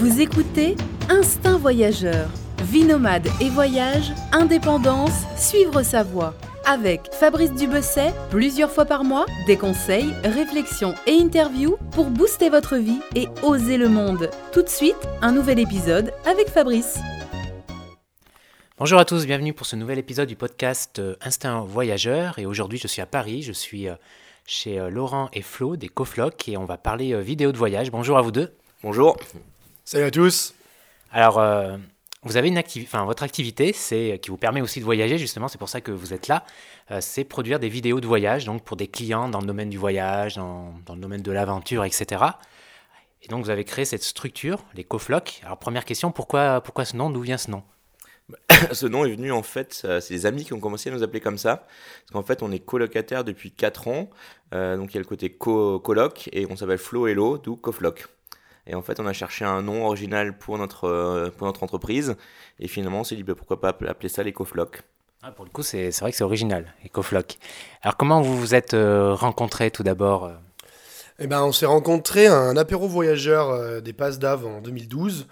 Vous écoutez Instinct Voyageur. Vie nomade et voyage, indépendance, suivre sa voie. Avec Fabrice Dubesset, plusieurs fois par mois, des conseils, réflexions et interviews pour booster votre vie et oser le monde. Tout de suite, un nouvel épisode avec Fabrice. Bonjour à tous, bienvenue pour ce nouvel épisode du podcast euh, Instinct Voyageur. Et aujourd'hui, je suis à Paris, je suis euh, chez euh, Laurent et Flo des Cofloc et on va parler vidéo de voyage. Bonjour à vous deux. Bonjour. Salut à tous. Alors, vous avez une activité, enfin votre activité, c'est qui vous permet aussi de voyager justement. C'est pour ça que vous êtes là. c'est produire des vidéos de voyage, donc pour des clients dans le domaine du voyage, dans, dans le domaine de l'aventure, etc. Et donc vous avez créé cette structure, les Cofloc. Alors première question, pourquoi pourquoi ce nom D'où vient ce nom? Ce nom est venu en fait, euh, c'est les amis qui ont commencé à nous appeler comme ça. Parce qu'en fait, on est colocataire depuis 4 ans. Euh, donc il y a le côté coloc et on s'appelle Flo Hello, d'où Cofloc. Et en fait, on a cherché un nom original pour notre, euh, pour notre entreprise. Et finalement, on s'est dit bah, pourquoi pas appeler ça les Cofloc. Ah, pour le coup, c'est vrai que c'est original, les Cofloc. Alors, comment vous vous êtes rencontrés tout d'abord eh ben, On s'est rencontrés à un apéro voyageur des Passes d'Ave en 2012.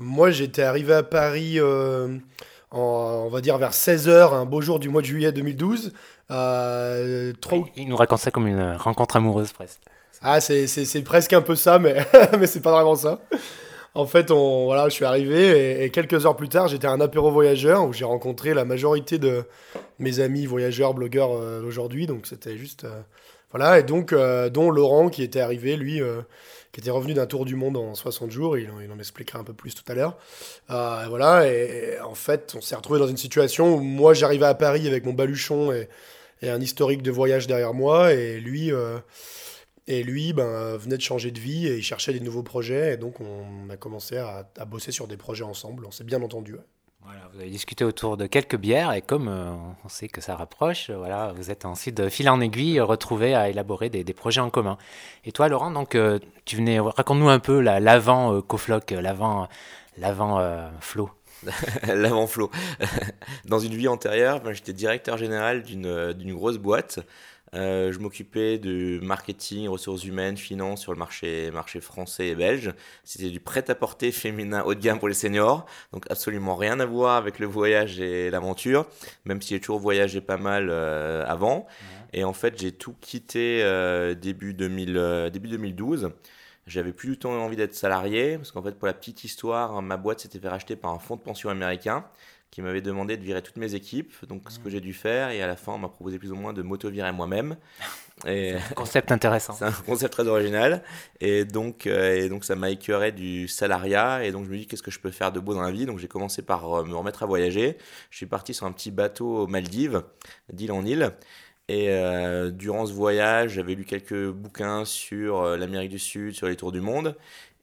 Moi, j'étais arrivé à Paris, euh, on va dire vers 16h, un beau jour du mois de juillet 2012. Euh, Il nous raconte ça comme une rencontre amoureuse presque. Ah, c'est presque un peu ça, mais, mais c'est pas vraiment ça. En fait, on, voilà, je suis arrivé et, quelques heures plus tard, j'étais à un apéro voyageur où j'ai rencontré la majorité de mes amis voyageurs, blogueurs euh, aujourd'hui. Donc c'était juste. voilà, et donc, dont Laurent qui était arrivé, lui qui était revenu d'un tour du monde en 60 jours. Il, il en expliquera un peu plus tout à l'heure. Euh, voilà, et, en fait, on s'est retrouvé dans une situation où moi, j'arrivais à Paris avec mon baluchon et, un historique de voyage derrière moi, et lui. Euh, et lui ben, venait de changer de vie et il cherchait des nouveaux projets. Et donc, on a commencé à, bosser sur des projets ensemble. On s'est bien entendu. Voilà, vous avez discuté autour de quelques bières et comme euh, on sait que ça rapproche, voilà, vous êtes ensuite de fil en aiguille retrouvés à élaborer des, projets en commun. Et toi, Laurent, donc euh, tu venais, raconte-nous un peu l'avant euh, Cofloc, l'avant, l'avant Flo. l'avant Flo. Dans une vie antérieure, ben, j'étais directeur général d'une grosse boîte euh, je m'occupais de marketing, ressources humaines, finance sur le marché, marché français et belge. C'était du prêt-à-porter féminin haut de gamme pour les seniors. Donc absolument rien à voir avec le voyage et l'aventure, même si j'ai toujours voyagé pas mal euh, avant. Et en fait, j'ai tout quitté euh, début, 2000, début 2012. J'avais plus du tout envie d'être salarié, parce qu'en fait, pour la petite histoire, ma boîte s'était fait racheter par un fonds de pension américain qui m'avait demandé de virer toutes mes équipes. Donc, ce que j'ai dû faire, et à la fin, on m'a proposé plus ou moins de m'auto-virer moi-même. Et... un concept intéressant. C'est un concept très original. Et donc, euh, et donc ça m'a écœuré du salariat. Et donc, je me dis, qu'est-ce que je peux faire de beau dans la vie? Donc, j'ai commencé par euh, me remettre à voyager. Je suis parti sur un petit bateau aux Maldives, d'île en île. Et euh, durant ce voyage, j'avais lu quelques bouquins sur l'Amérique du Sud, sur les tours du monde.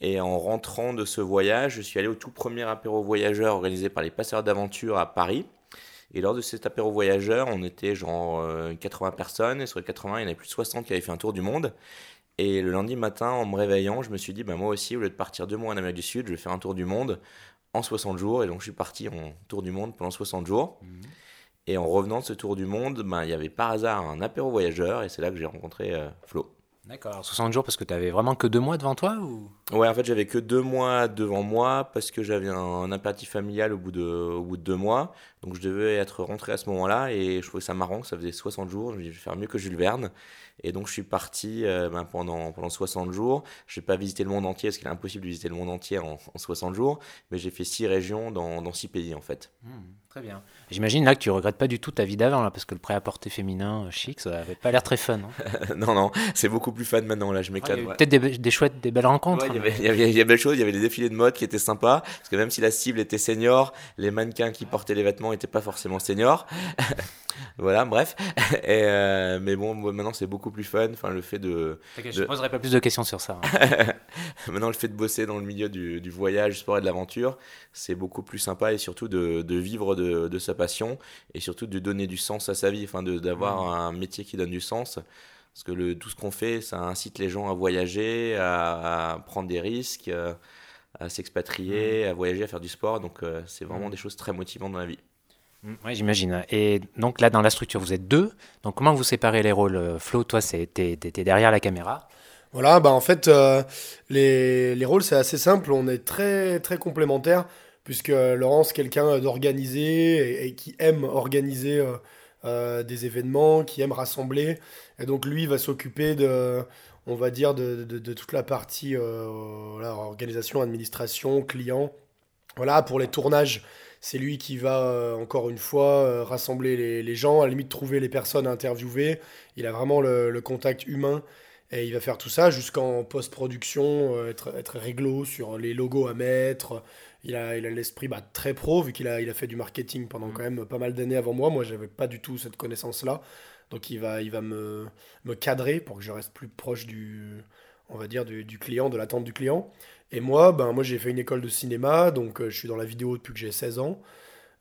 Et en rentrant de ce voyage, je suis allé au tout premier apéro voyageur organisé par les passeurs d'aventure à Paris. Et lors de cet apéro voyageur, on était genre 80 euh, personnes, et sur les 80, il y en avait plus de 60 qui avaient fait un tour du monde. Et le lundi matin, en me réveillant, je me suis dit, bah, moi aussi, au lieu de partir deux mois en Amérique du Sud, je vais faire un tour du monde en 60 jours. Et donc, je suis parti en tour du monde pendant 60 jours. Mmh. Et en revenant de ce tour du monde, bah, il y avait par hasard un apéro voyageur, et c'est là que j'ai rencontré euh, Flo. D'accord, 60 jours parce que tu avais vraiment que deux mois devant toi ou? Ouais, en fait, j'avais que deux mois devant moi parce que j'avais un, impératif familial au bout, de, au bout de deux mois. Donc, je devais être rentré à ce moment-là et je trouvais ça marrant que ça faisait 60 jours. Je me dit, je vais faire mieux que Jules Verne. Et donc, je suis parti euh, ben, pendant, pendant 60 jours. Je n'ai pas visité le monde entier parce qu'il est impossible de visiter le monde entier en, 60 jours. Mais j'ai fait six régions dans, dans six pays, en fait. Mmh, très bien. J'imagine là que tu regrettes pas du tout ta vie d'avant, là, parce que le prêt-à-porter féminin euh, chic, ça avait pas l'air très fun. Hein. non, non, c'est beaucoup plus fun maintenant. Là, je m'éclate. Peut-être des, des, chouettes, des belles rencontres. il, y avait, il, y avait, y avait choses, il y avait des défilés de mode qui étaient sympas, parce que même si la cible était senior, les mannequins qui portaient les vêtements n'étaient pas forcément seniors. voilà, bref. Et euh, mais bon, maintenant c'est beaucoup plus fun. Enfin, le fait de. Je ne poserai pas plus de questions sur ça. Hein. maintenant, le fait de bosser dans le milieu du, du voyage, du sport et de l'aventure, c'est beaucoup plus sympa et surtout de, de vivre de, de, sa passion et surtout de donner du sens à sa vie, enfin, d'avoir mmh. un métier qui donne du sens. Parce que le, tout ce qu'on fait, ça incite les gens à voyager, à, prendre des risques, euh, à, s'expatrier, mmh. à voyager, à faire du sport. Donc, euh, c'est vraiment mmh. des choses très motivantes dans la vie. Oui, j'imagine. Et donc là, dans la structure, vous êtes deux. Donc comment vous séparez les rôles Flo, toi, étais derrière la caméra. Voilà, bah en fait, les, les, rôles, c'est assez simple. On est très, très complémentaires, puisque Laurent, c'est quelqu'un d'organisé et, qui aime organiser des événements, qui aime rassembler. Et donc, lui, va s'occuper de, on va dire, de, de, toute la partie organisation, administration, client. Voilà, pour les tournages, c'est lui qui va, euh, encore une fois, euh, rassembler les, gens, à la limite trouver les personnes à interviewer. Il a vraiment le, contact humain et il va faire tout ça jusqu'en post-production, euh, être, être réglo sur les logos à mettre. Il a, il a l'esprit bah, très pro, vu qu'il a, il a fait du marketing pendant mmh. quand même pas mal d'années avant moi. Moi, j'avais pas du tout cette connaissance-là. Donc, il va, il va me, me cadrer pour que je reste plus proche du, on va dire, du, du client, de l'attente du client. Et moi, ben, moi j'ai fait une école de cinéma, donc euh, je suis dans la vidéo depuis que j'ai 16 ans.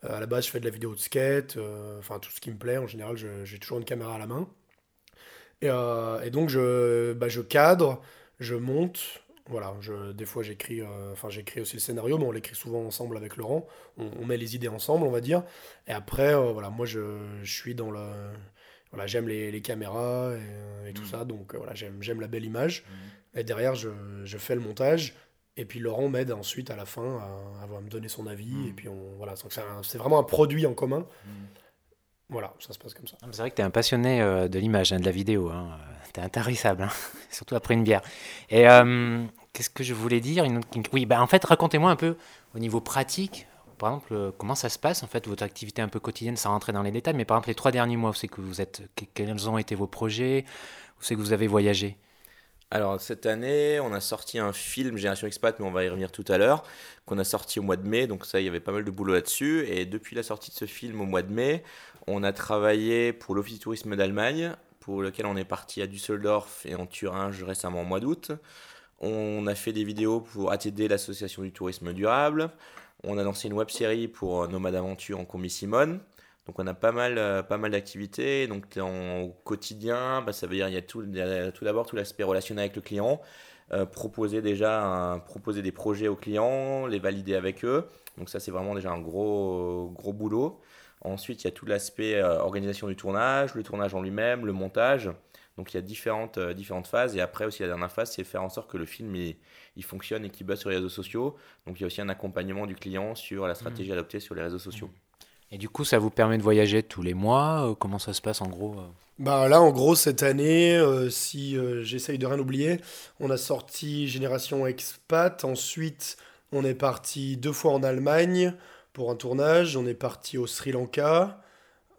Euh, à la base, je fais de la vidéo de skate, euh, enfin tout ce qui me plaît. En général, j'ai toujours une caméra à la main. Et, et donc, je, bah, je cadre, je monte. Voilà, je, des fois j'écris, enfin j'écris aussi le scénario, mais on l'écrit souvent ensemble avec Laurent. On, met les idées ensemble, on va dire. Et après, voilà, moi je, je, suis dans le, voilà, j'aime les, les, caméras et, tout mmh. ça, donc voilà, j'aime la belle image. Mmh. Et derrière, je, je, fais le montage. Et puis Laurent m'aide ensuite à la fin à, me donner son avis. Mm. Et puis on, voilà, c'est vraiment un produit en commun. Mm. Voilà, ça se passe comme ça. C'est vrai que tu es un passionné euh, de l'image, hein, de la vidéo. Hein. Tu es intarissable, hein. surtout après une bière. Et euh, qu'est-ce que je voulais dire? Oui, bah, en fait, racontez-moi un peu au niveau pratique. Par exemple, euh, comment ça se passe en fait votre activité un peu quotidienne, sans rentrer dans les détails, mais par exemple les trois derniers mois, où c'est que vous êtes, quels ont été vos projets, où c'est que vous avez voyagé? Alors cette année, on a sorti un film Génération Expat, mais on va y revenir tout à l'heure, qu'on a sorti au mois de mai, donc ça, il y avait pas mal de boulot là-dessus. Et depuis la sortie de ce film au mois de mai, on a travaillé pour l'Office du tourisme d'Allemagne, pour lequel on est parti à Düsseldorf et en Thuringe récemment au mois d'août. On a fait des vidéos pour ATD, l'association du tourisme durable. On a lancé une web série pour Nomade Aventure en combi Simone. Donc on a pas mal, euh, pas mal d'activités. Donc en, au quotidien, bah, ça veut dire il y a tout, tout d'abord tout l'aspect relationnel avec le client, euh, proposer déjà proposer des projets aux clients, les valider avec eux. Donc ça c'est vraiment déjà un gros, gros boulot. Ensuite il y a tout l'aspect euh, organisation du tournage, le tournage en lui-même, le montage. Donc il y a différentes, différentes phases. Et après aussi la dernière phase, c'est faire en sorte que le film il, il fonctionne et qu'il buzz sur les réseaux sociaux. Donc il y a aussi un accompagnement du client sur la stratégie mmh. adoptée sur les réseaux sociaux. Mmh. Et du coup, ça vous permet de voyager tous les mois euh, Comment ça se passe en gros euh bah là, en gros, cette année, euh, si j'essaye de rien oublier, on a sorti Génération Expat. Ensuite, on est parti deux fois en Allemagne pour un tournage. On est parti au Sri Lanka.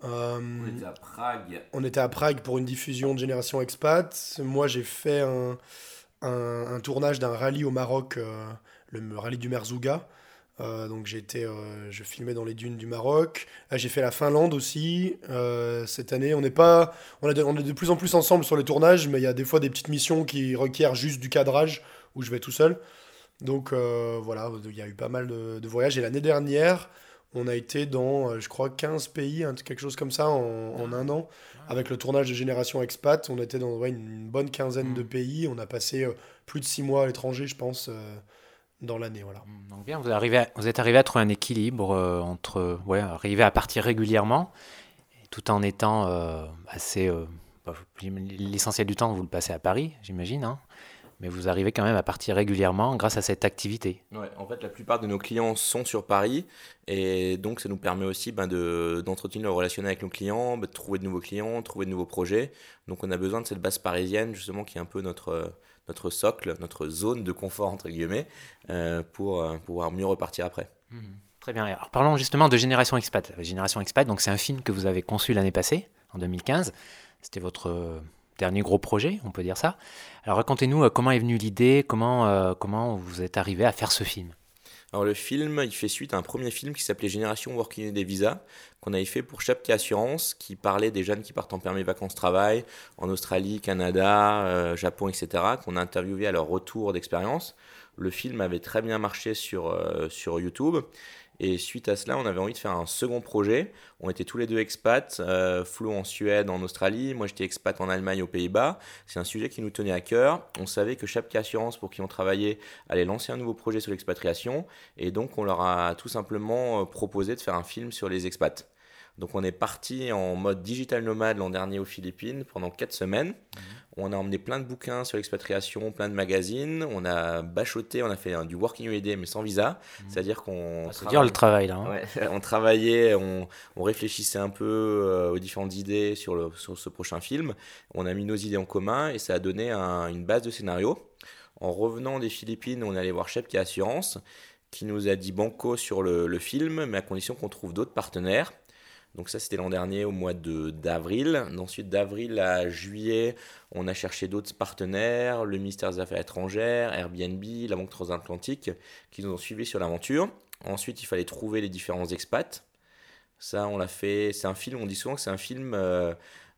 on était à Prague. On était à Prague pour une diffusion de Génération Expat. Moi, j'ai fait un, un, tournage d'un rallye au Maroc, le rallye du Merzouga. Euh, donc j'étais, euh, je filmais dans les dunes du Maroc. Euh, j'ai fait la Finlande aussi cette année. On n'est pas, on, est de plus en plus ensemble sur les tournages, mais il y a des fois des petites missions qui requièrent juste du cadrage où je vais tout seul. Donc voilà, il y a eu pas mal de, voyages. Et l'année dernière, on a été dans, je crois, 15 pays, quelque chose comme ça, en, un an. Avec le tournage de Génération Expat, on était dans une bonne quinzaine de mmh. pays. On a passé plus de 6 mois à l'étranger, je pense dans l'année. Voilà. Mmh, donc bien, vous, arrivez vous êtes arrivé à trouver un équilibre euh, entre ouais, arriver à partir régulièrement, tout en étant euh, assez... Euh, bah, l'essentiel du temps, vous le passez à Paris, j'imagine, hein, mais vous arrivez quand même à partir régulièrement grâce à cette activité. Ouais, en fait, la plupart de nos clients sont sur Paris, et donc ça nous permet aussi ben, d'entretenir le relationnel avec nos clients, ben, de trouver de nouveaux clients, trouver de nouveaux projets. Donc on a besoin de cette base parisienne, justement, qui est un peu notre notre socle, notre zone de confort, entre guillemets, euh, pour euh, pouvoir mieux repartir après. Mmh. Très bien. Alors, parlons justement de Génération Expat. Génération Expat, c'est un film que vous avez conçu l'année passée, en 2015. C'était votre euh, dernier gros projet, on peut dire ça. Alors racontez-nous comment est venue l'idée, comment, comment vous êtes arrivé à faire ce film? Alors le film, il fait suite à un premier film qui s'appelait Génération Working des Visas, qu'on avait fait pour Chapka Assurance, qui parlait des jeunes qui partent en permis vacances-travail en Australie, Canada, euh, Japon, etc., qu'on a interviewé à leur retour d'expérience. Le film avait très bien marché sur, euh, sur YouTube. Et suite à cela, on avait envie de faire un second projet. On était tous les deux expats, euh, Flo en Suède, en Australie. Moi, j'étais expat en Allemagne, aux Pays-Bas. C'est un sujet qui nous tenait à cœur. On savait que Chapka Assurance, pour qui on travaillait, allait lancer un nouveau projet sur l'expatriation. Et donc, on leur a tout simplement euh, proposé de faire un film sur les expats. Donc on est parti en mode digital nomade l'an dernier aux Philippines pendant 4 semaines. Mhm. On a emmené plein de bouquins sur l'expatriation, plein de magazines. On a bachoté, on a fait du working holiday mais sans visa. Mhm. C'est-à-dire qu'on... C'est dur le travail là. Hein. on travaillait, on, réfléchissait un peu euh, aux différentes idées sur, le, sur ce prochain film. On a mis nos idées en commun et ça a donné une base de scénario. En revenant des Philippines, on allait voir Shep qui est Assurance, qui nous a dit banco sur le, le film, mais à condition qu'on trouve d'autres partenaires. Donc ça, c'était l'an dernier au mois d'avril. Ensuite, d'avril à juillet, on a cherché d'autres partenaires, le ministère des Affaires étrangères, Airbnb, la Banque transatlantique, qui nous ont suivis sur l'aventure. Ensuite, il fallait trouver les différents expats. Ça, on l'a fait. C'est un film, on dit souvent que c'est un film euh,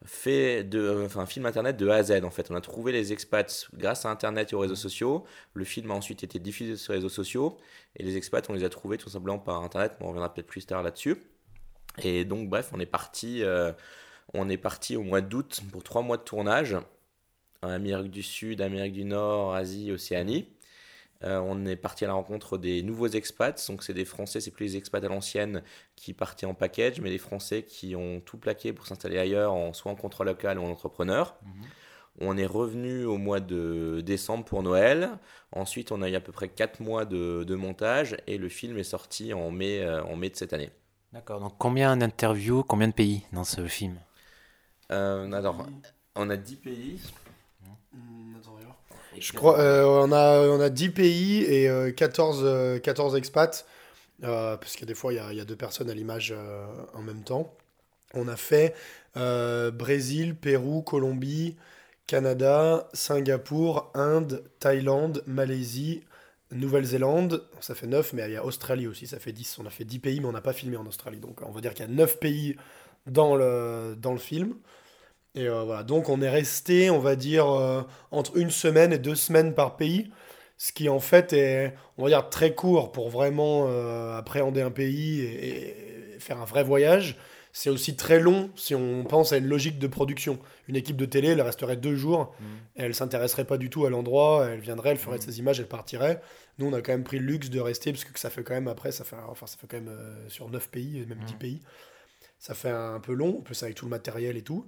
fait de, enfin, un film internet de A à Z. En fait, on a trouvé les expats grâce à internet et aux réseaux sociaux. Le film a ensuite été diffusé sur les réseaux sociaux et les expats, on les a trouvés tout simplement par internet. on reviendra peut-être plus tard là-dessus. Et donc, bref, on est parti, euh, on est parti au mois d'août pour trois mois de tournage en Amérique du Sud, Amérique du Nord, Asie, Océanie. Euh, on est parti à la rencontre des nouveaux expats. Donc, c'est des Français, c'est plus les expats à l'ancienne qui partaient en package, mais des Français qui ont tout plaqué pour s'installer ailleurs, en, soit en contrat local ou en entrepreneur. Mhm. On est revenu au mois de décembre pour Noël. Ensuite, on a eu à peu près quatre mois de, montage et le film est sorti en mai, euh, en mai de cette année. D'accord. Donc combien d'interviews, combien de pays dans ce film? Euh, Alors, on a 10 pays. Hmm, Je crois euh, on, a, on a 10 pays et 14, euh, 14 expats. parce que des fois, il y a, y a, deux personnes à l'image en même temps. On a fait Brésil, Pérou, Colombie, Canada, Singapour, Inde, Thaïlande, Malaisie, Nouvelle-Zélande, ça fait 9, mais il y a Australie aussi, ça fait 10. On a fait 10 pays, mais on n'a pas filmé en Australie. Donc on va dire qu'il y a 9 pays dans le, dans le film. Et euh, voilà, donc on est resté, on va dire, euh, entre une semaine et deux semaines par pays. Ce qui en fait est, on va dire, très court pour vraiment euh, appréhender un pays et, et, faire un vrai voyage c'est aussi très long si on pense à une logique de production. Une équipe de télé, elle resterait deux jours, mm. et elle s'intéresserait pas du tout à l'endroit, elle viendrait, elle ferait mm. ses images, elle partirait. Nous, on a quand même pris le luxe de rester, parce que ça fait quand même, après, ça fait, enfin, ça fait quand même euh, sur neuf pays, même dix mm. pays. Ça fait un peu long, en plus avec tout le matériel et tout.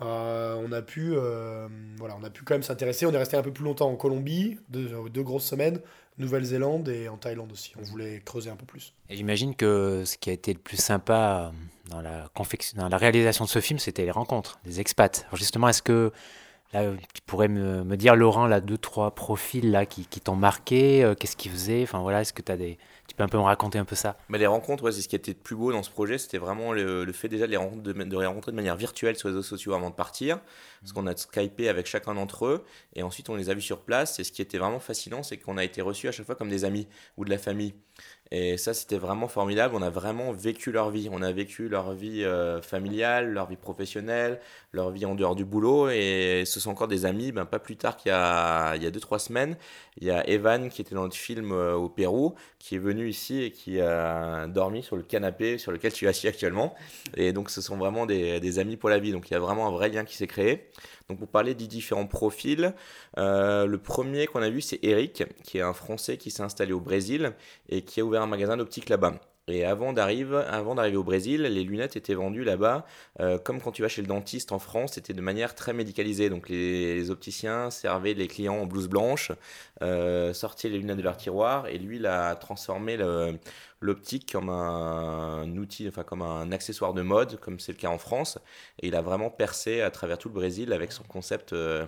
Euh, on a pu, euh, voilà, on a pu quand même s'intéresser. On est resté un peu plus longtemps en Colombie, deux, deux grosses semaines, Nouvelle-Zélande et en Thaïlande aussi. On voulait creuser un peu plus. J'imagine que ce qui a été le plus sympa dans la, dans la réalisation de ce film, c'était les rencontres, des expats. Justement, est-ce que là, tu pourrais me, me, dire, Laurent, là, deux, trois profils là, qui, t'ont marqué euh, Qu'est-ce qu'ils faisaient? Enfin voilà, est-ce que tu as des, tu peux un peu me raconter un peu ça? Mais Les rencontres, c'est ce qui était le plus beau dans ce projet, c'était vraiment le, fait déjà de les, rencontrer de, manière virtuelle sur les réseaux sociaux avant de partir, parce qu'on a skypé avec chacun d'entre eux, et ensuite on les a vus sur place, et ce qui était vraiment fascinant, c'est qu'on a été reçus à chaque fois comme des amis ou de la famille. Et ça, c'était vraiment formidable. On a vraiment vécu leur vie. On a vécu leur vie euh, familiale, leur vie professionnelle, leur vie en dehors du boulot. Et ce sont encore des amis. Ben, pas plus tard qu'il y a 2-3 semaines, il y a Evan qui était dans le film euh, au Pérou, qui est venu ici et qui a dormi sur le canapé sur lequel tu es assis actuellement. Et donc, ce sont vraiment des, des amis pour la vie. Donc, il y a vraiment un vrai lien qui s'est créé. Donc pour parler des différents profils, euh, le premier qu'on a vu c'est Eric, qui est un Français qui s'est installé au Brésil et qui a ouvert un magasin d'optique là-bas. Et avant d'arriver, avant d'arriver au Brésil, les lunettes étaient vendues là-bas, euh, comme quand tu vas chez le dentiste en France, c'était de manière très médicalisée. Donc les, opticiens servaient les clients en blouse blanche, euh, sortaient les lunettes de leur tiroir, et lui, il a transformé l'optique comme un outil, enfin comme un accessoire de mode, comme c'est le cas en France. Et il a vraiment percé à travers tout le Brésil avec son concept euh,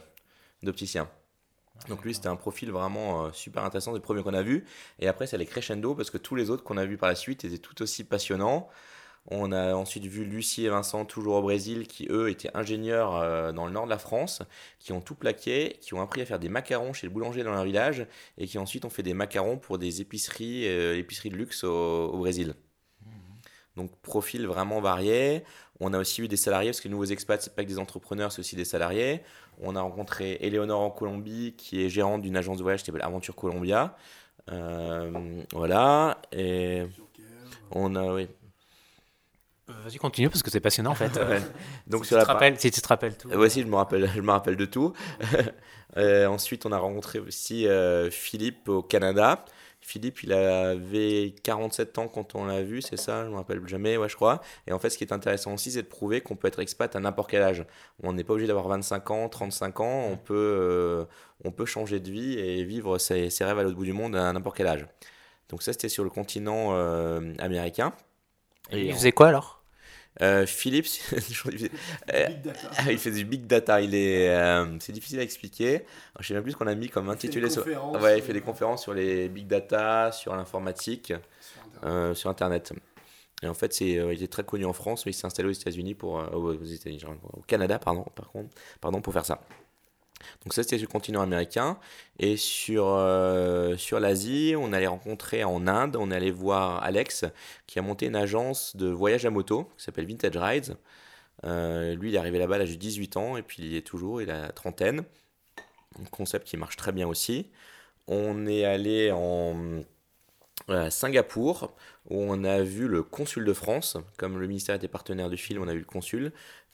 d'opticien. Donc lui, c'était un profil vraiment euh, super intéressant, des premiers qu'on a vus. Et après, c'est les crescendo, parce que tous les autres qu'on a vus par la suite étaient tout aussi passionnants. On a ensuite vu Lucie et Vincent, toujours au Brésil, qui eux étaient ingénieurs euh, dans le nord de la France, qui ont tout plaqué, qui ont appris à faire des macarons chez le boulanger dans leur village, et qui ensuite ont fait des macarons pour des épiceries, euh, épiceries de luxe au, Brésil. Mmh. Donc profil vraiment varié. On a aussi eu des salariés, parce que les nouveaux expats, c'est pas que des entrepreneurs, c'est aussi des salariés. On a rencontré Eleonore en Colombie, qui est gérante d'une agence de voyage qui s'appelle Aventure Colombia. Euh, voilà. Et on a, oui. Vas-y, continue parce que c'est passionnant en fait. Donc si, sur tu la te par- rappelles, si tu te rappelles tout. Ouais, si, je me rappelle, je me rappelle de tout. Euh, ensuite, on a rencontré aussi euh, Philippe au Canada. Philippe, il avait 47 ans quand on l'a vu, c'est ça, je me rappelle jamais, ouais, je crois. Et en fait, ce qui est intéressant aussi, c'est de prouver qu'on peut être expat à n'importe quel âge. On n'est pas obligé d'avoir 25 ans, 35 ans, on peut, euh, on peut changer de vie et vivre ses, ses rêves à l'autre bout du monde à n'importe quel âge. Donc ça, c'était sur le continent euh, américain. Et il faisait quoi alors? Euh, Philippe, euh, il fait du big data. Il est, euh, c'est difficile à expliquer. Je sais même plus ce qu'on a mis comme intitulé. sur- Ouais, il fait des conférences sur les big data, sur l'informatique, euh, sur Internet. Et en fait, c'est, il est très connu en France, mais il s'est installé aux États-Unis pour, aux États-Unis, au Canada, pardon, par contre, pardon, pour faire ça. Donc ça, c'était sur le continent américain. Et sur, euh, sur l'Asie, on allait rencontrer en Inde, on allait voir Alex, qui a monté une agence de voyage à moto, qui s'appelle Vintage Rides. Euh, lui, il est arrivé là-bas à l'âge de 18 ans, et puis il y est toujours, il a la trentaine. Un concept qui marche très bien aussi. On est allé en à Singapour, où on a vu le consul de France. Comme le ministère était partenaire du film, on a vu le consul,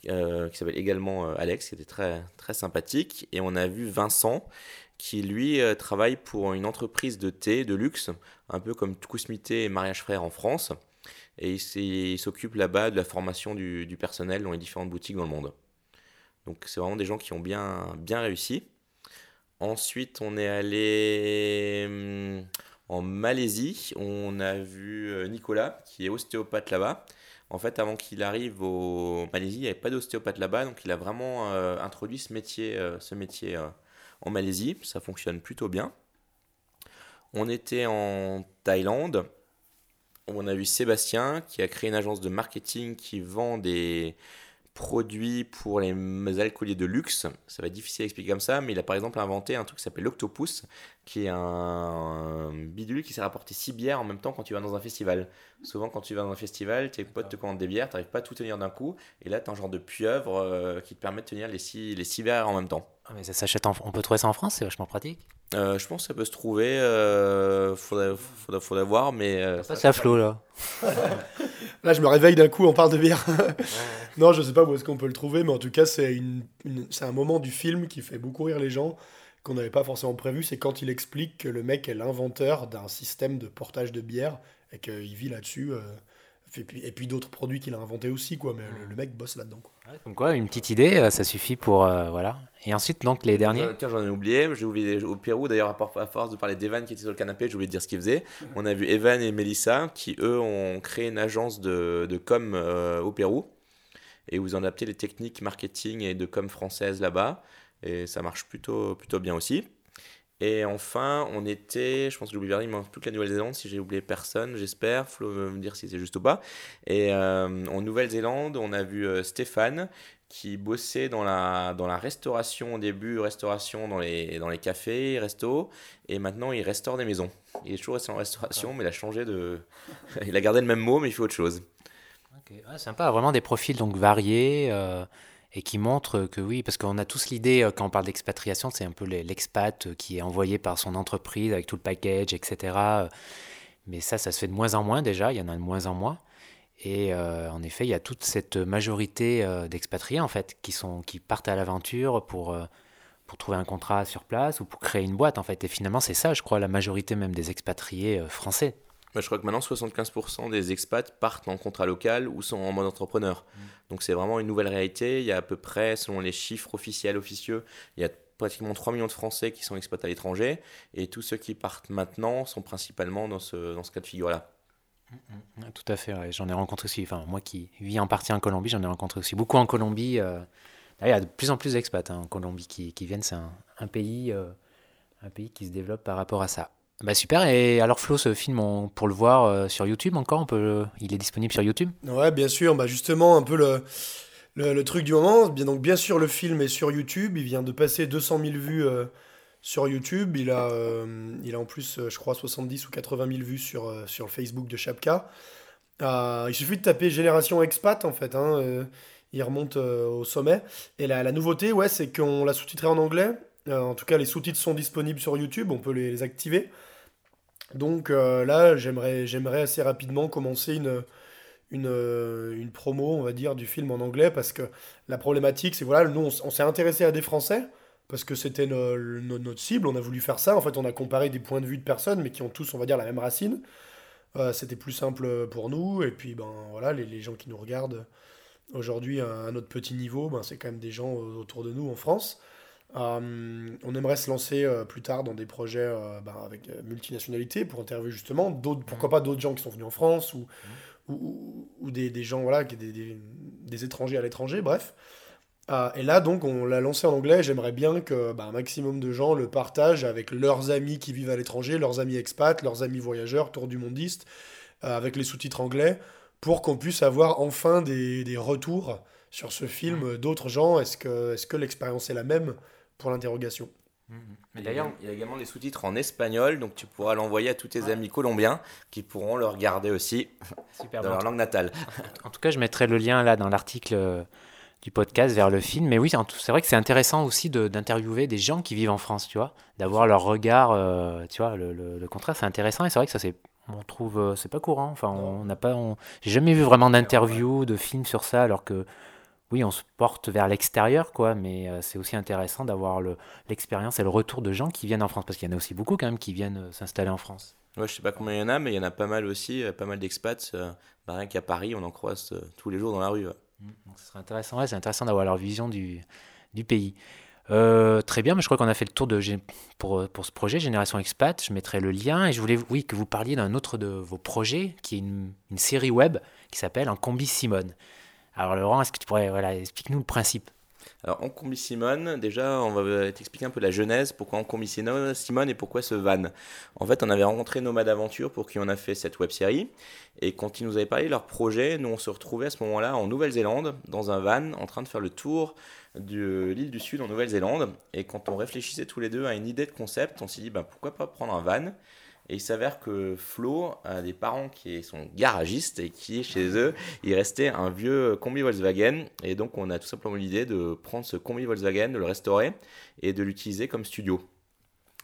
euh, qui s'appelle également euh, Alex, qui était très, très sympathique. Et on a vu Vincent, qui lui euh, travaille pour une entreprise de thé de luxe, un peu comme Kousmité et Mariage Frère en France. Et il s'occupe là-bas de la formation du, du personnel dans les différentes boutiques dans le monde. Donc c'est vraiment des gens qui ont bien, bien réussi. Ensuite, on est allé hum, en Malaisie. On a vu Nicolas, qui est ostéopathe là-bas. En fait, avant qu'il arrive au Malaisie, il n'y avait pas d'ostéopathe là-bas, donc il a vraiment euh, introduit ce métier, euh, ce métier euh, en Malaisie. Ça fonctionne plutôt bien. On était en Thaïlande. On a vu Sébastien qui a créé une agence de marketing qui vend des produits pour les alcooliers de luxe. Ça va être difficile à expliquer comme ça, mais il a par exemple inventé un truc qui s'appelle l'Octopus, qui est un bidule qui sert à porter 6 bières en même temps quand tu vas dans un festival. Souvent, quand tu vas dans un festival, tes potes te commandent des bières, tu n'arrives pas à tout tenir d'un coup, et là, tu as un genre de pieuvre euh, qui te permet de tenir les 6 les six bières en même temps. Ah, mais ça s'achète en... On peut trouver ça en France, c'est vachement pratique. Euh, je pense que ça peut se trouver, euh, faudrait, faudrait, faudrait voir, mais euh, Ça, c'est à flot là. Là, je me réveille d'un coup, on parle de bière. non, je sais pas où est-ce qu'on peut le trouver, mais en tout cas, c'est une, une- c'est un moment du film qui fait beaucoup rire les gens, qu'on n'avait pas forcément prévu. C'est quand il explique que le mec est l'inventeur d'un système de portage de bière et qu'il vit là-dessus. euh, et puis, et puis d'autres produits qu'il a inventés aussi, quoi. Mais le, le mec bosse là-dedans. quoi. Ouais, Comme quoi, une petite idée, euh, ça suffit pour. euh, voilà. Et ensuite, donc, les derniers. Euh, Tiens, j'en ai oublié. J'ai oublié au Pérou, d'ailleurs, à force de parler d'Evan qui était sur le canapé, j'ai oublié de dire ce qu'ils faisaient. On a vu Evan et Melissa qui, eux, ont créé une agence de, de com euh, au Pérou. Et vous en adaptez les techniques marketing et de com françaises là-bas. Et ça marche plutôt, plutôt bien aussi. Et enfin, on était, je pense que j'ai oublié il me manque toute la Nouvelle-Zélande, si j'ai oublié personne, j'espère. Flo va me dire si c'est juste ou pas. Et euh, en Nouvelle-Zélande, on a vu euh, Stéphane qui bossait dans la, dans la restauration au début, restauration dans les, dans les cafés, restos, et maintenant il restaure des maisons. Il est toujours resté en restauration, mais il a changé de. il a gardé le même mot, mais il fait autre chose. Ok, ouais, sympa, vraiment des profils donc variés euh, et qui montrent que oui, parce qu'on a tous l'idée euh, quand on parle d'expatriation, c'est un peu l'expat euh, qui est envoyé par son entreprise avec tout le package, etc. euh, Mais ça, ça se fait de moins en moins déjà, il y en a de moins en moins. Et en effet, il y a toute cette majorité d'expatriés en fait qui, sont, qui partent à l'aventure pour, pour trouver un contrat sur place ou pour créer une boîte en fait. Et finalement, c'est ça, je crois, la majorité même des expatriés français. Moi, je crois que maintenant, 75% des expats partent en contrat local ou sont en mode entrepreneur. Donc, c'est vraiment une nouvelle réalité. Il y a à peu près, selon les chiffres officiels, officieux, il y a pratiquement 3 millions de Français qui sont expats à l'étranger. Et tous ceux qui partent maintenant sont principalement dans ce, dans ce cas de figure-là. Ouais, Tout à fait, ouais. j'en ai rencontré aussi, enfin moi qui vis en partie en Colombie, j'en ai rencontré aussi beaucoup en Colombie. euh, Là, il y a de plus en plus d'expats hein, en Colombie qui, qui viennent, c'est un, un pays, euh, un pays qui se développe par rapport à ça. Bah super, et alors Flo, ce film, pour le voir euh, sur YouTube encore, on peut, il est disponible sur YouTube? Ouais, bien sûr. Bah justement, un peu le, le, truc du moment. Bien, donc, bien sûr, le film est sur YouTube. Il vient de passer 200 000 vues euh, sur YouTube. Il a, euh, il a en plus, je crois, 70 ou 80 000 vues sur, sur le Facebook de Chapka. Il suffit de taper Génération Expat, en fait. hein, il remonte au sommet. Et la, la nouveauté, ouais, c'est qu'on l'a sous-titré en anglais. En tout cas, les sous-titres sont disponibles sur YouTube. On peut les activer. Donc euh, là, j'aimerais, assez rapidement commencer une, une, promo, on va dire, du film en anglais parce que la problématique, c'est voilà, nous, on, s'est intéressé à des Français parce que c'était notre cible, on a voulu faire ça. En fait, on a comparé des points de vue de personnes, mais qui ont tous, on va dire, la même racine. c'était plus simple pour nous, et puis ben voilà, les, gens qui nous regardent aujourd'hui à, notre petit niveau, ben, c'est quand même des gens autour de nous en France. Euh, on aimerait se lancer euh, plus tard dans des projets euh, ben, avec multinationalité pour interviewer justement d'autres, pourquoi pas d'autres gens qui sont venus en France ou, ou, ou, des, des, gens, voilà, des, des, des étrangers à l'étranger, bref. et là, donc, on l'a lancé en anglais. J'aimerais bien que ben, un maximum de gens le partagent avec leurs amis qui vivent à l'étranger, leurs amis expats, leurs amis voyageurs, tour du mondiste, avec les sous-titres anglais, pour qu'on puisse avoir enfin des, des retours sur ce film d'autres gens. Est-ce que, est-ce que l'expérience est la même? Pour l'interrogation mais mm-hmm. d'ailleurs, il y a également des sous-titres en espagnol, donc tu pourras l'envoyer à tous tes amis colombiens qui pourront le regarder aussi dans leur langue natale. En tout cas, je mettrai le lien là dans l'article euh, du podcast vers le film. Mais oui, c'est vrai que c'est intéressant aussi d'interviewer des gens qui vivent en France, tu vois, d'avoir leur regard, euh, tu vois, le, contraire, c'est intéressant. Et c'est vrai que ça, c'est, on trouve, euh, c'est pas courant. Enfin, on n'a pas, j'ai jamais vu vraiment d'interview, de film sur ça, alors que oui, on se porte vers l'extérieur, quoi, mais euh, c'est aussi intéressant d'avoir l'expérience et le retour de gens qui viennent en France, parce qu'il y en a aussi beaucoup quand même qui viennent euh, s'installer en France. Ouais, je sais pas combien il y en a, mais il y en a pas mal aussi, euh, pas mal d'expats. Bah, rien qu'à Paris, on en croise tous les jours dans la rue. Mmh, ce serait intéressant, ouais, c'est intéressant d'avoir leur vision du, du pays. très bien, mais je crois qu'on a fait le tour de pour, pour ce projet Génération Expat. Je mettrai le lien et je voulais oui que vous parliez d'un autre de vos projets qui est une, une série web qui s'appelle En combi Simone. Alors Laurent, est-ce que tu pourrais, voilà, explique-nous le principe? Alors, en combi Simone, déjà, on va t'expliquer un peu la genèse, pourquoi en combi Simone et pourquoi ce van. En fait, on avait rencontré Nomad Aventure pour qui on a fait cette web série. Et quand ils nous avaient parlé de leur projet, nous, on se retrouvait à ce moment-là en Nouvelle-Zélande, dans un van, en train de faire le tour de l'île du Sud en Nouvelle-Zélande. Et quand on réfléchissait tous les deux à une idée de concept, on s'est dit, ben, pourquoi pas prendre un van? Et il s'avère que Flo a des parents qui sont garagistes et qui, chez eux, il restait un vieux combi Volkswagen. Et donc, on a tout simplement l'idée de prendre ce combi Volkswagen, de le restaurer et de l'utiliser comme studio.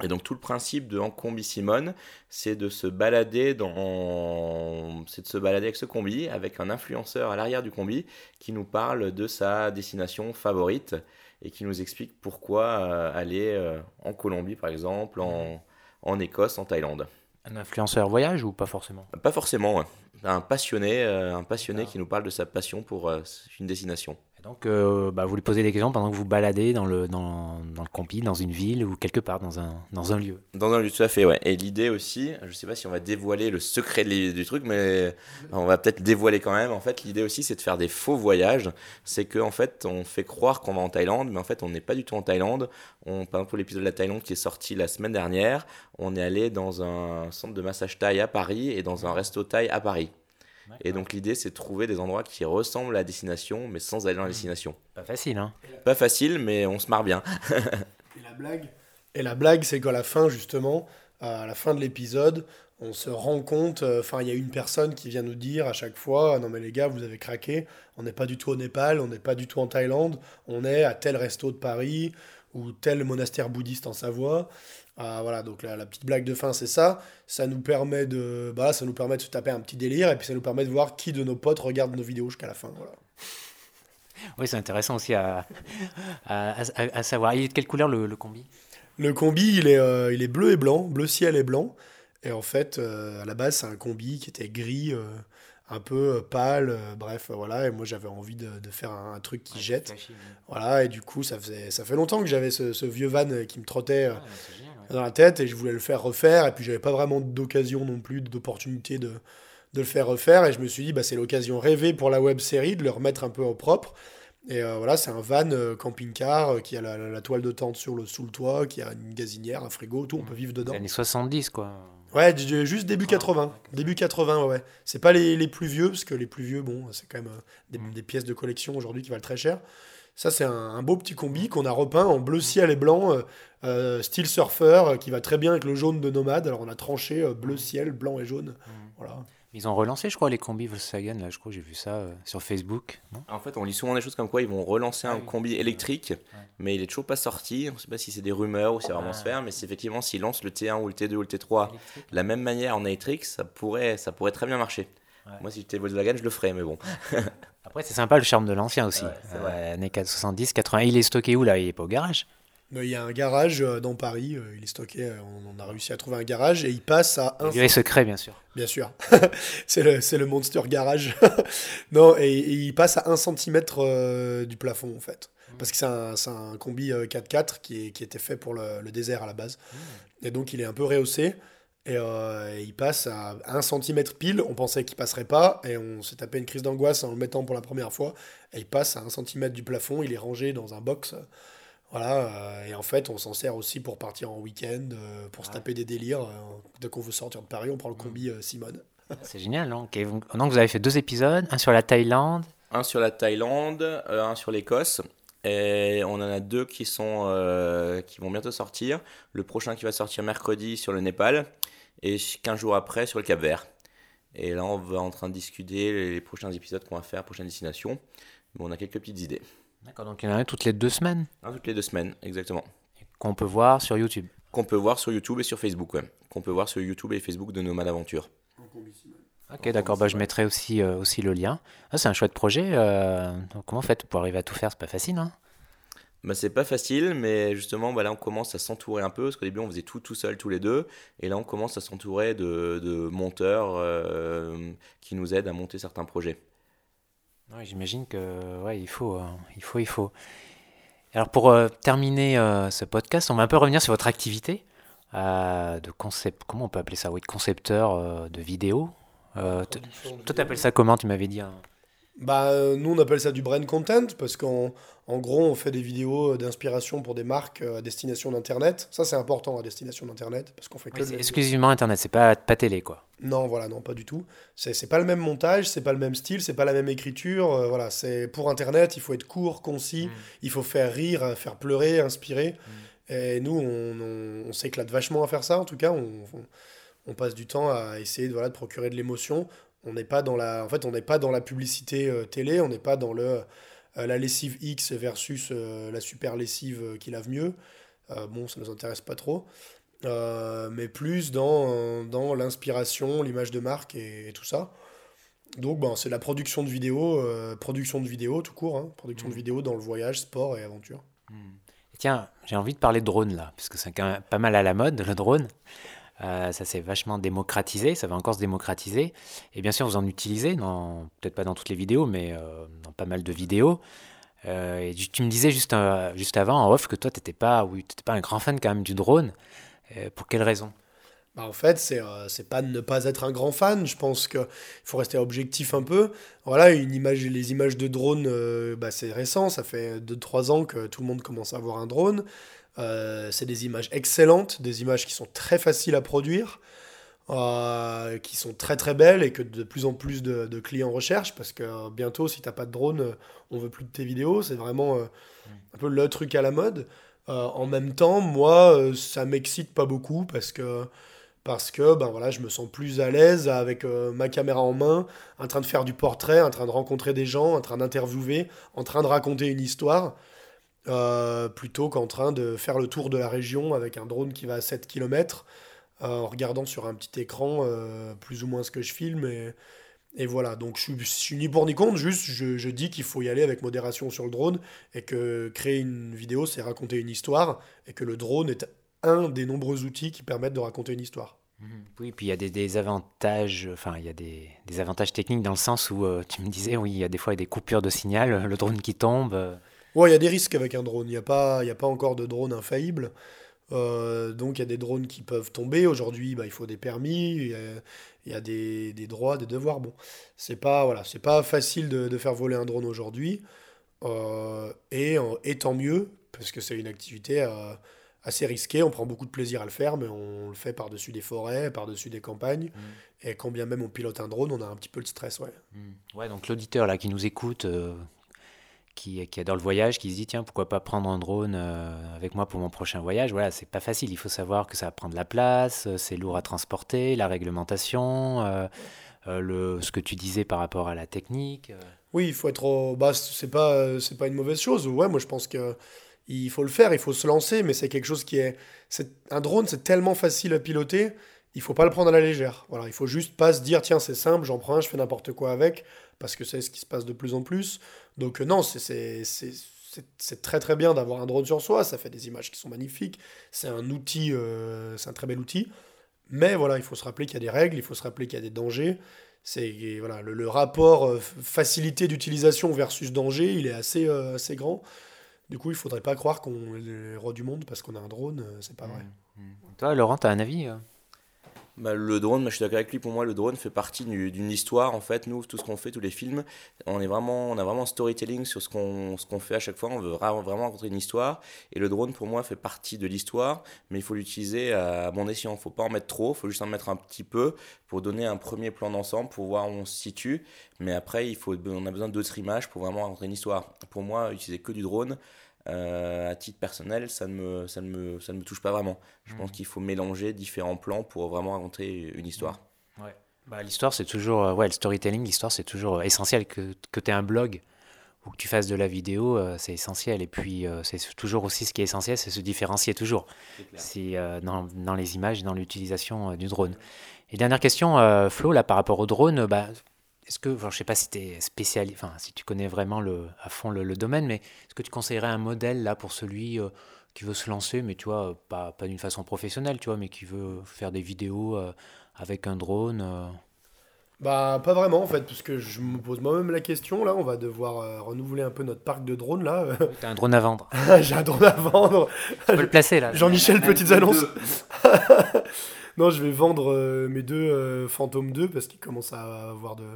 Et donc tout le principe de En Combi Simone, c'est de se balader dans, c'est de se balader avec ce combi, avec un influenceur à l'arrière du combi qui nous parle de sa destination favorite et qui nous explique pourquoi euh, aller euh, en Colombie par exemple, en, en Écosse, en Thaïlande. Un influenceur voyage ou pas forcément? Pas forcément, un passionné, euh, un passionné qui nous parle de sa passion pour euh, une destination donc, euh, bah, vous lui posez des questions pendant que vous baladez dans le, dans, dans le campi, dans une ville ou quelque part, dans un, dans un lieu. Dans un lieu, tout à fait, ouais. Et l'idée aussi, je ne sais pas si on va dévoiler le secret du truc, mais on va peut-être dévoiler quand même. En fait, l'idée aussi, c'est de faire des faux voyages. C'est qu'en en fait, on fait croire qu'on va en Thaïlande, mais en fait, on n'est pas du tout en Thaïlande. On, par exemple, l'épisode de la Thaïlande qui est sorti la semaine dernière, on est allé dans un centre de massage thaï à Paris et dans un resto thaï à Paris. Et donc l'idée, c'est de trouver des endroits qui ressemblent à la destination, mais sans aller dans la hmm. destination. Pas facile, hein Pas facile, mais on se marre bien. et la blague, et la blague, c'est qu'à la fin, justement, à la fin de l'épisode, on se rend compte, euh, enfin, il y a une personne qui vient nous dire à chaque fois, non mais les gars, vous avez craqué, on n'est pas du tout au Népal, on n'est pas du tout en Thaïlande, on est à tel resto de Paris ou tel monastère bouddhiste en Savoie. Ah, voilà, donc la, petite blague de fin, c'est ça. Ça nous, permet de, bah, ça nous permet de se taper un petit délire et puis ça nous permet de voir qui de nos potes regarde nos vidéos jusqu'à la fin. Voilà. Oui, c'est intéressant aussi à, à, savoir. Il est de quelle couleur le, combi? Le combi, il est, euh, il est bleu et blanc, bleu ciel et blanc. Et en fait, euh, à la base, c'est un combi qui était gris, euh, un peu pâle, bref, voilà. Et moi, j'avais envie de, de faire un, truc qui jette. Voilà, et du coup, ça, faisait, ça fait longtemps que j'avais ce, ce, vieux van qui me trottait dans la tête et je voulais le faire refaire. Et puis, j'avais pas vraiment d'occasion non plus, d'opportunité de, de le faire refaire. Et je me suis dit, bah, c'est l'occasion rêvée pour la web série de le remettre un peu au propre. Et euh, voilà, c'est un van euh, camping-car euh, qui a la, toile de tente sur le, sous le toit, qui a une gazinière, un frigo, tout, on peut vivre dedans. années 70, quoi. Ouais, juste début 80. Début 80, ouais. C'est pas les, les, plus vieux, parce que les plus vieux, bon, c'est quand même des, mm. des, pièces de collection aujourd'hui qui valent très cher. Ça, c'est un, beau petit combi qu'on a repeint en bleu ciel et blanc, style surfer, qui va très bien avec le jaune de Nomade. Alors, on a tranché bleu ciel, blanc et jaune. Mm. Voilà. Ils ont relancé, je crois, les combis Volkswagen. Là, je crois que j'ai vu ça euh, sur Facebook. en fait, on lit souvent des choses comme quoi ils vont relancer un ah combi électrique, mais il est toujours pas sorti. On ne sait pas si c'est des rumeurs ou si c'est vraiment se faire, mais c'est effectivement s'ils lancent le T1 ou le T2 ou le T3 de la même manière en électrique, ça pourrait, ça pourrait très bien marcher. Moi, si j'étais Volkswagen, je le ferais, mais bon. Après, c'est sympa le charme de l'ancien aussi. Ouais. Euh, années 70, 80. Il est stocké où là? Il est pas au garage? Mais Il y a un garage euh, dans Paris, euh, il est stocké, euh, on, on a réussi à trouver un garage et il passe à un Il est secret, bien sûr. Bien sûr. c'est le, c'est le Monster Garage. non, et, et il passe à 1 cm du plafond, en fait. Parce que c'est un, c'est un combi euh, 4x4 qui, est- qui était fait pour le, le désert à la base. Et donc, il est un peu rehaussé. Et, euh, il passe à 1 cm pile. On pensait qu'il passerait pas. Et on s'est tapé une crise d'angoisse en le mettant pour la première fois. Et il passe à 1 cm du plafond. Il est rangé dans un box. Voilà. euh, et en fait, on s'en sert aussi pour partir en week-end, euh, pour se taper des délires. euh, dès qu'on veut sortir de Paris, on prend le combi euh, Simone. C'est génial, non Ok, vous- Donc vous avez fait deux épisodes, un sur la Thaïlande. Un sur la Thaïlande, euh, un sur l'Écosse. Et on en a deux qui, sont, euh, qui vont bientôt sortir. Le prochain qui va sortir mercredi sur le Népal. Et 15 jours après sur le Cap Vert. Et là, on va en train de discuter les prochains épisodes qu'on va faire, prochaine destination. Mais on a quelques petites idées. D'accord, donc il y en a toutes les deux semaines toutes les deux semaines, exactement. qu'on peut voir sur YouTube. Qu'on peut voir sur YouTube et sur Facebook, ouais. Qu'on peut voir sur YouTube et Facebook de Nomad Aventure. Ok, d'accord, bah, je mettrai aussi, euh, aussi le lien. Ah, c'est un chouette projet. euh, donc comment vous faites pour arriver à tout faire? C'est pas facile, hein Bah, c'est pas facile, mais justement, bah, là, on commence à s'entourer un peu, parce qu'au début, on faisait tout tout seul, tous les deux, et là, on commence à s'entourer de, de monteurs euh, qui nous aident à monter certains projets. Ouais, J'imagine que ouais, il faut, euh, il faut, il faut. Alors pour euh, terminer euh, ce podcast, on va un peu revenir sur votre activité de concept. Comment on peut appeler ça? Oui, de concepteur de vidéos. Euh, toi, t'appelles ça comment Tu m'avais dit. hein Bah, euh, nous, on appelle ça du brand content parce qu'en en gros, on fait des vidéos d'inspiration pour des marques euh, à destination d'Internet. Ça, c'est important à destination d'Internet parce qu'on fait que Oui, exclusivement Internet, c'est pas, pas télé, quoi. Non, voilà, non, pas du tout. C'est c'est pas le même montage, c'est pas le même style, c'est pas la même écriture. euh, voilà, c'est pour Internet, il faut être court, concis, Mm. il faut faire rire, euh, faire pleurer, inspirer. Et nous, on, on- on s'éclate vachement à faire ça. En tout cas, on, on- on passe du temps à essayer de, voilà, de procurer de l'émotion. On n'est pas dans la, en fait, on n'est pas dans la publicité euh, télé, on n'est pas dans le euh, la lessive X versus euh, la super lessive qui lave mieux. Bon, ça nous intéresse pas trop. Mais plus dans, dans l'inspiration, l'image de marque et, et tout ça. Donc, ben, c'est la production de vidéos, production de vidéos tout court, hein, production de vidéos dans le voyage, sport et aventure. Et Tiens, j'ai envie de parler de drone là, puisque c'est quand même pas mal à la mode, le drone. Euh, ça s'est vachement démocratisé, ça va encore se démocratiser. Et bien sûr, vous en utilisez, peut-être pas dans toutes les vidéos, mais euh, dans pas mal de vidéos. Euh, et tu me disais juste, juste avant, en off, que toi, tu n'étais pas, oui, pas un grand fan quand même du drone. Pour quelle raison? Bah, en fait, c'est euh, pas de ne pas être un grand fan. Je pense qu'il faut rester objectif un peu. Voilà, une image, les images de drone, euh, bah, c'est récent. Ça fait 2-3 ans que tout le monde commence à avoir un drone. Euh, c'est des images excellentes, des images qui sont très faciles à produire, euh, qui sont très très belles et que de plus en plus de, de clients recherchent. Parce que euh, bientôt, si t'as pas de drone, on veut plus de tes vidéos. C'est vraiment euh, un peu le truc à la mode. En même temps, moi, ça m'excite pas beaucoup parce que parce que ben voilà, je me sens plus à l'aise avec euh, ma caméra en main, en train de faire du portrait, en train de rencontrer des gens, en train d'interviewer, en train de raconter une histoire, euh, plutôt qu'en train de faire le tour de la région avec un drone qui va à 7 km, en regardant sur un petit écran euh, plus ou moins ce que je filme. Et, voilà, donc je je suis ni pour ni contre, juste je, dis qu'il faut y aller avec modération sur le drone et que créer une vidéo, c'est raconter une histoire et que le drone est un des nombreux outils qui permettent de raconter une histoire. Oui, puis il y a des, avantages, enfin, il y a des, avantages techniques dans le sens où euh, tu me disais, oui, il y a des fois des coupures de signal, le drone qui tombe. Ouais, il y a des risques avec un drone. Il n'y a, pas- y a pas encore de drone infaillible. Euh, donc, il y a des drones qui peuvent tomber. Aujourd'hui, bah, il faut des permis, il y a, il y a des, des droits, des devoirs. Bon, c'est pas, voilà, c'est pas facile de, de faire voler un drone aujourd'hui. Euh, et, et tant mieux, parce que c'est une activité euh, assez risquée. On prend beaucoup de plaisir à le faire, mais on le fait par-dessus des forêts, par-dessus des campagnes. Et quand bien même on pilote un drone, on a un petit peu de stress, ouais. Ouais, donc l'auditeur là qui nous écoute, qui, qui adore le voyage, qui se dit tiens pourquoi pas prendre un drone euh, avec moi pour mon prochain voyage. Voilà, c'est pas facile. Il faut savoir que ça va prendre la place, euh, c'est lourd à transporter, la réglementation, euh, le ce que tu disais par rapport à la technique. Oui, il faut être au... bah, c'est pas c'est pas une mauvaise chose. Ouais, moi je pense que il faut le faire, il faut se lancer, mais c'est quelque chose qui est un drone, c'est tellement facile à piloter il faut pas le prendre à la légère. Voilà, il faut juste pas se dire tiens c'est simple, j'en prends un, je fais n'importe quoi avec, parce que c'est ce qui se passe de plus en plus. Donc euh, non, c'est c'est très très bien d'avoir un drone sur soi, ça fait des images qui sont magnifiques, c'est un outil, euh, c'est un très bel outil. Mais voilà, il faut se rappeler qu'il y a des règles, il faut se rappeler qu'il y a des dangers. C'est voilà, le, rapport euh, facilité d'utilisation versus danger, il est assez, assez grand. Du coup, il faudrait pas croire qu'on est les rois du monde parce qu'on a un drone, c'est pas vrai. Mmh, mmh. Toi, Laurent, tu as un avis bah, le drone, je suis d'accord avec lui, pour moi le drone fait partie d'une histoire en fait, nous tout ce qu'on fait, tous les films, on, est vraiment, on a vraiment storytelling sur ce qu'on qu'on fait à chaque fois, on veut vraiment raconter une histoire. Et le drone pour moi fait partie de l'histoire mais il faut l'utiliser à bon escient, il faut pas en mettre trop, il faut juste en mettre un petit peu pour donner un premier plan d'ensemble, pour voir où on se situe. Mais après il faut, on a besoin d'autres images pour vraiment raconter une histoire. Pour moi utiliser que du drone, euh, à titre personnel, ça ne, me, ça, ne me, ça ne me touche pas vraiment. Je pense mmh. qu'il faut mélanger différents plans pour vraiment raconter une histoire. Ouais. Bah, l'histoire, c'est toujours. Euh, ouais, le storytelling, l'histoire, c'est toujours euh, essentiel. Que, que tu aies un blog ou que tu fasses de la vidéo, c'est essentiel. Et puis, c'est toujours aussi ce qui est essentiel, c'est se différencier toujours. C'est dans, dans, les images, dans l'utilisation du drone. Et dernière question, Flo, là, par rapport au drone, bah, est-ce que, je ne sais pas si, es spécial, enfin, si tu connais vraiment le, à fond le, domaine, mais est-ce que tu conseillerais un modèle là pour celui euh, qui veut se lancer, mais tu vois, pas, pas d'une façon professionnelle, tu vois, mais qui veut faire des vidéos euh, avec un drone euh? Bah, pas vraiment en fait, parce que je me pose moi-même la question. Là, on va devoir renouveler un peu notre parc de drones là. T'as un drone à vendre. J'ai un drone à vendre. Tu peux le placer là. Jean-Michel, petites annonces. non, je vais vendre euh, mes deux euh, Phantom 2 parce qu'ils commencent à avoir de,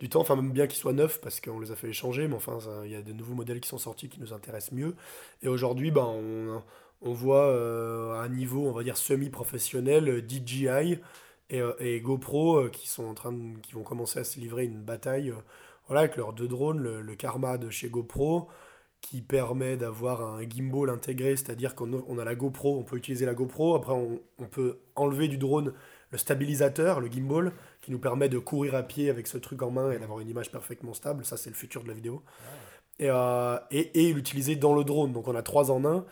du temps. Enfin, même bien qu'ils soient neufs parce qu'on les a fait échanger, mais enfin, il y a de nouveaux modèles qui sont sortis qui nous intéressent mieux. Et aujourd'hui, ben, on, on voit euh, à un niveau, on va dire, semi-professionnel, DJI et, et, GoPro qui, sont en train qui vont commencer à se livrer une bataille voilà, avec leurs deux drones, le Karma de chez GoPro qui permet d'avoir un gimbal intégré, c'est-à-dire qu'on a la GoPro, on peut utiliser la GoPro, après on, peut enlever du drone le stabilisateur, le gimbal, qui nous permet de courir à pied avec ce truc en main et d'avoir une image parfaitement stable, ça c'est le futur de la vidéo. Euh, et, et, l'utiliser dans le drone, donc on a trois en un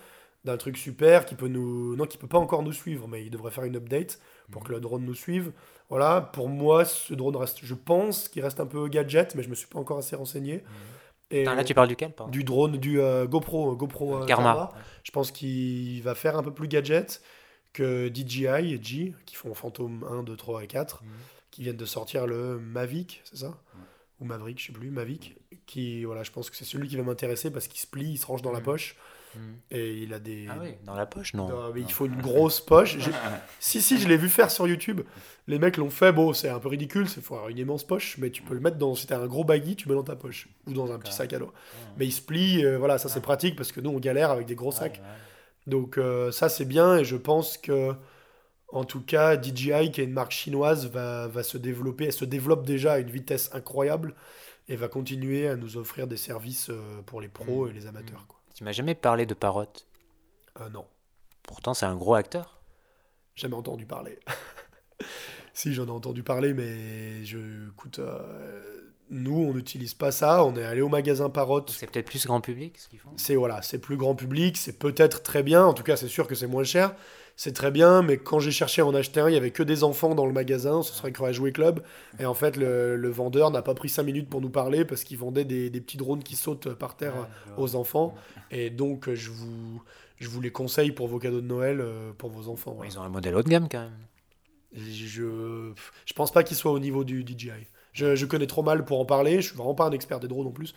d'un truc super qui peut nous non qui peut pas encore nous suivre mais il devrait faire une update pour que le drone nous suive. Voilà. Pour moi ce drone reste je pense qu'il reste un peu gadget mais je me suis pas encore assez renseigné là, tu parles duquel Du drone, du euh, GoPro, GoPro euh, Karma. Je pense qu'il va faire un peu plus gadget que DJI et G, qui font Phantom 1, 2, 3 et 4, mhm. qui viennent de sortir le Mavic, c'est ça? Ou Maverick, je sais plus, Mavic. Qui, voilà, je pense que c'est celui qui va m'intéresser parce qu'il se plie, il se range dans la mhm. poche. Mm. Et il a des. Ah oui, dans la poche, non. il faut une grosse poche. si, si, je l'ai vu faire sur YouTube. Les mecs l'ont fait. Bon, c'est un peu ridicule. Il faut avoir une immense poche, mais tu peux le mettre dans. Si t'as un gros baggy, tu mets dans ta poche ou dans un petit sac à dos. Mais il se plie. Euh, voilà, ça c'est pratique parce que nous on galère avec des gros sacs. Donc euh, ça c'est bien et je pense que. En tout cas, DJI, qui est une marque chinoise, va, va se développer. Elle se développe déjà à une vitesse incroyable et va continuer à nous offrir des services euh, pour les pros mm. et les amateurs. Mm. Tu m'as jamais parlé de Parotte euh, Non. Pourtant, c'est un gros acteur. Jamais entendu parler. si, j'en ai entendu parler, mais je, écoute, euh, nous, on n'utilise pas ça. On est allé au magasin Parotte. C'est peut-être plus grand public ce qu'ils font. C'est voilà, c'est plus grand public. C'est peut-être très bien. En tout cas, c'est sûr que c'est moins cher c'est très bien, mais quand j'ai cherché à en acheter un, il y avait que des enfants dans le magasin, ce serait à Jouer Club. Et en fait, le, vendeur n'a pas pris 5 minutes pour nous parler parce qu'il vendait des, petits drones qui sautent par terre aux enfants. Et donc, je vous, je vous les conseille pour vos cadeaux de Noël euh, pour vos enfants. Ils ont un modèle haut de gamme quand même. Je, je pense pas qu'il soit au niveau du DJI. Je, connais trop mal pour en parler, je suis vraiment pas un expert des drones en plus.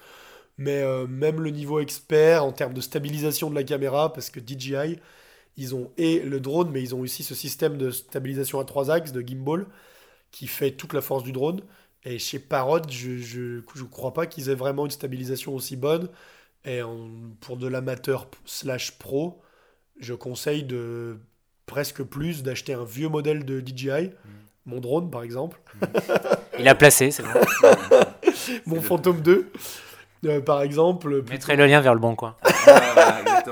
Mais euh, même le niveau expert en termes de stabilisation de la caméra, parce que DJI, ils ont et le drone, mais ils ont aussi ce système de stabilisation à trois axes de gimbal qui fait toute la force du drone. Et chez Parrot, je ne je, crois pas qu'ils aient vraiment une stabilisation aussi bonne. Et pour de l'amateur slash pro, je conseille de presque plus d'acheter un vieux modèle de DJI, mm. Mon drone par exemple. Il a placé, c'est bon. mon Phantom 2, euh, par exemple. Je mettrai le lien vers le bon coin. Ah,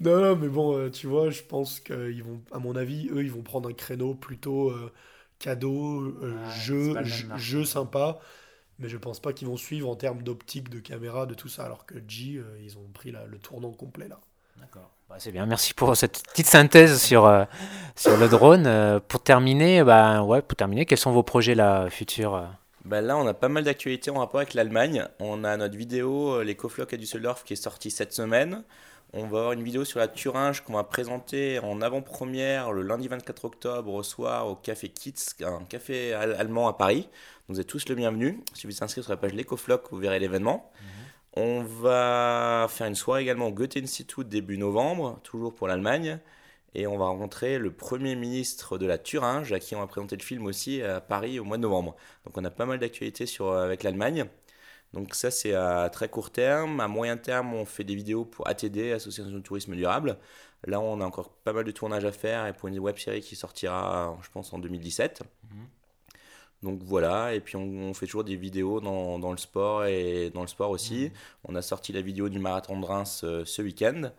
non, non, mais bon, euh, tu vois, je pense qu'ils vont, à mon avis, eux, ils vont prendre un créneau plutôt euh, cadeau, euh, jeu, jeu sympa. Mais je pense pas qu'ils vont suivre en termes d'optique, de caméra, de tout ça. Alors que G, ils ont pris le tournant complet là. D'accord. Bah, c'est bien, merci pour cette petite synthèse sur, euh, sur le drone. Euh, pour terminer, bah, ouais, pour terminer, quels sont vos projets là, futurs euh Bah là, on a pas mal d'actualités en rapport avec l'Allemagne. On a notre vidéo Les Koflock à Düsseldorf qui est sortie cette semaine. On va avoir une vidéo sur la Thuringe qu'on va présenter en avant-première le lundi 24 octobre au soir au Café Kitz, un café al- allemand à Paris. Vous êtes tous le bienvenu. Si vous êtes inscrit sur la page Les Koflock, vous verrez l'événement. On va faire une soirée également au Goethe Institut début novembre, toujours pour l'Allemagne. Et on va rencontrer le Premier ministre de la Thuringe, à qui on va présenter le film aussi à Paris au mois de novembre. Donc on a pas mal d'actualités euh, avec l'Allemagne. Donc ça c'est à très court terme. À moyen terme, on fait des vidéos pour ATD, Association de Tourisme Durable. Là, on a encore pas mal de tournages à faire et pour une web série qui sortira, je pense, en 2017. Donc voilà, et puis on, on fait toujours des vidéos dans, dans le sport et dans le sport aussi. On a sorti la vidéo du marathon de Reims euh, ce week-end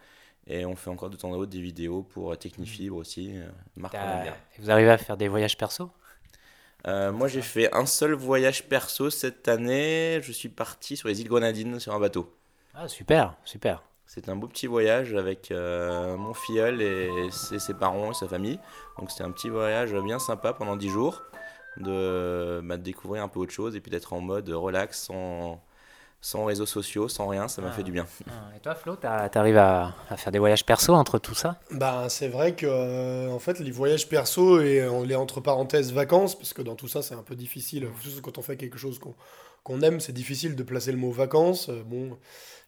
et on fait encore de temps en temps des vidéos pour euh, Technifibre aussi. euh, connaît bien. Vous arrivez à faire des voyages perso? Euh, moi, j'ai fait un seul voyage perso cette année. Je suis parti sur les îles Grenadines sur un bateau. Ah, super, super. C'était un beau petit voyage avec euh, mon filleul et ses, ses parents et sa famille. Donc c'était un petit voyage bien sympa pendant 10 jours. De, bah, de découvrir un peu autre chose et puis d'être en mode relax, sans, sans réseaux sociaux, sans rien. Ça m'a Ah. fait du bien. Ah, Et toi, Flo, t'arrives à, à faire des voyages perso entre tout ça? Ben, c'est vrai que euh, en fait les voyages perso et on les entre parenthèses vacances parce que dans tout ça c'est un peu difficile surtout quand on fait quelque chose qu'on qu'on aime c'est difficile de placer le mot vacances Euh, bon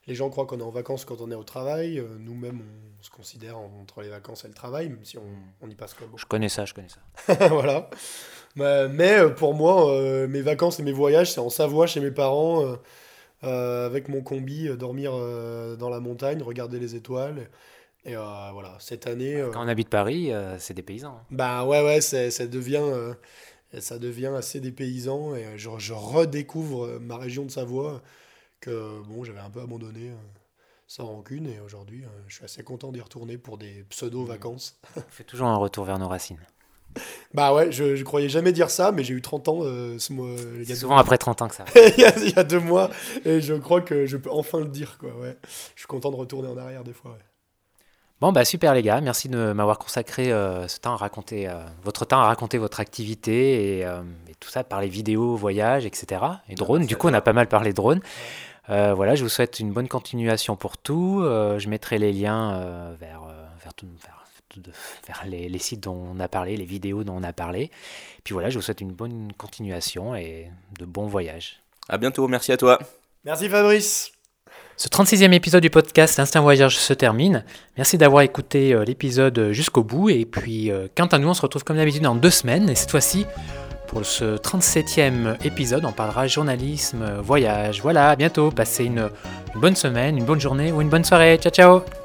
les gens croient qu'on est en vacances quand on est au travail Euh, nous-mêmes on se considère entre les vacances et le travail même si on, on y passe quand même Je connais ça, je connais ça. voilà. Mais, euh, pour moi, euh, mes vacances et mes voyages, c'est en Savoie chez mes parents, euh, avec mon combi, dormir dans la montagne, regarder les étoiles. Et euh, voilà, cette année, euh, Quand on habite Paris, euh, c'est des paysans. hein. bah ouais, ouais, ça devient, ça devient assez dépaysant. Et euh, je, je redécouvre ma région de Savoie que bon, j'avais un peu abandonné sans rancune. Et aujourd'hui, je suis assez content d'y retourner pour des pseudo-vacances. On fait toujours un retour vers nos racines. Bah ouais, je, je croyais jamais dire ça, mais j'ai eu 30 ans euh, ce mois. il y a souvent après 30 ans que ça. il, y a, il y a deux mois, et je crois que je peux enfin le dire, quoi, ouais. Je suis content de retourner en arrière des fois, ouais. Bon, bah super les gars, merci de m'avoir consacré euh, ce temps à raconter, euh, votre temps à raconter votre activité et, euh, et tout ça par les vidéos, voyages, etc. Et drones, du coup on a pas mal parlé drone. Euh, voilà, je vous souhaite une bonne continuation pour tout. Euh, je mettrai les liens euh, vers, euh, vers, tout- vers, tout- vers les, les sites dont on a parlé, les vidéos dont on a parlé. Puis voilà, je vous souhaite une bonne continuation et de bons voyages. À bientôt, merci à toi. Merci Fabrice Ce 36e épisode du podcast L'Instinct Voyage se termine. Merci d'avoir écouté euh, l'épisode jusqu'au bout. Et puis, euh, quant à nous, on se retrouve comme d'habitude dans deux semaines. Et cette fois-ci, pour ce 37e épisode, on parlera journalisme, voyage. Voilà, à bientôt. Passez une, une bonne semaine, une bonne journée ou une bonne soirée. Ciao, ciao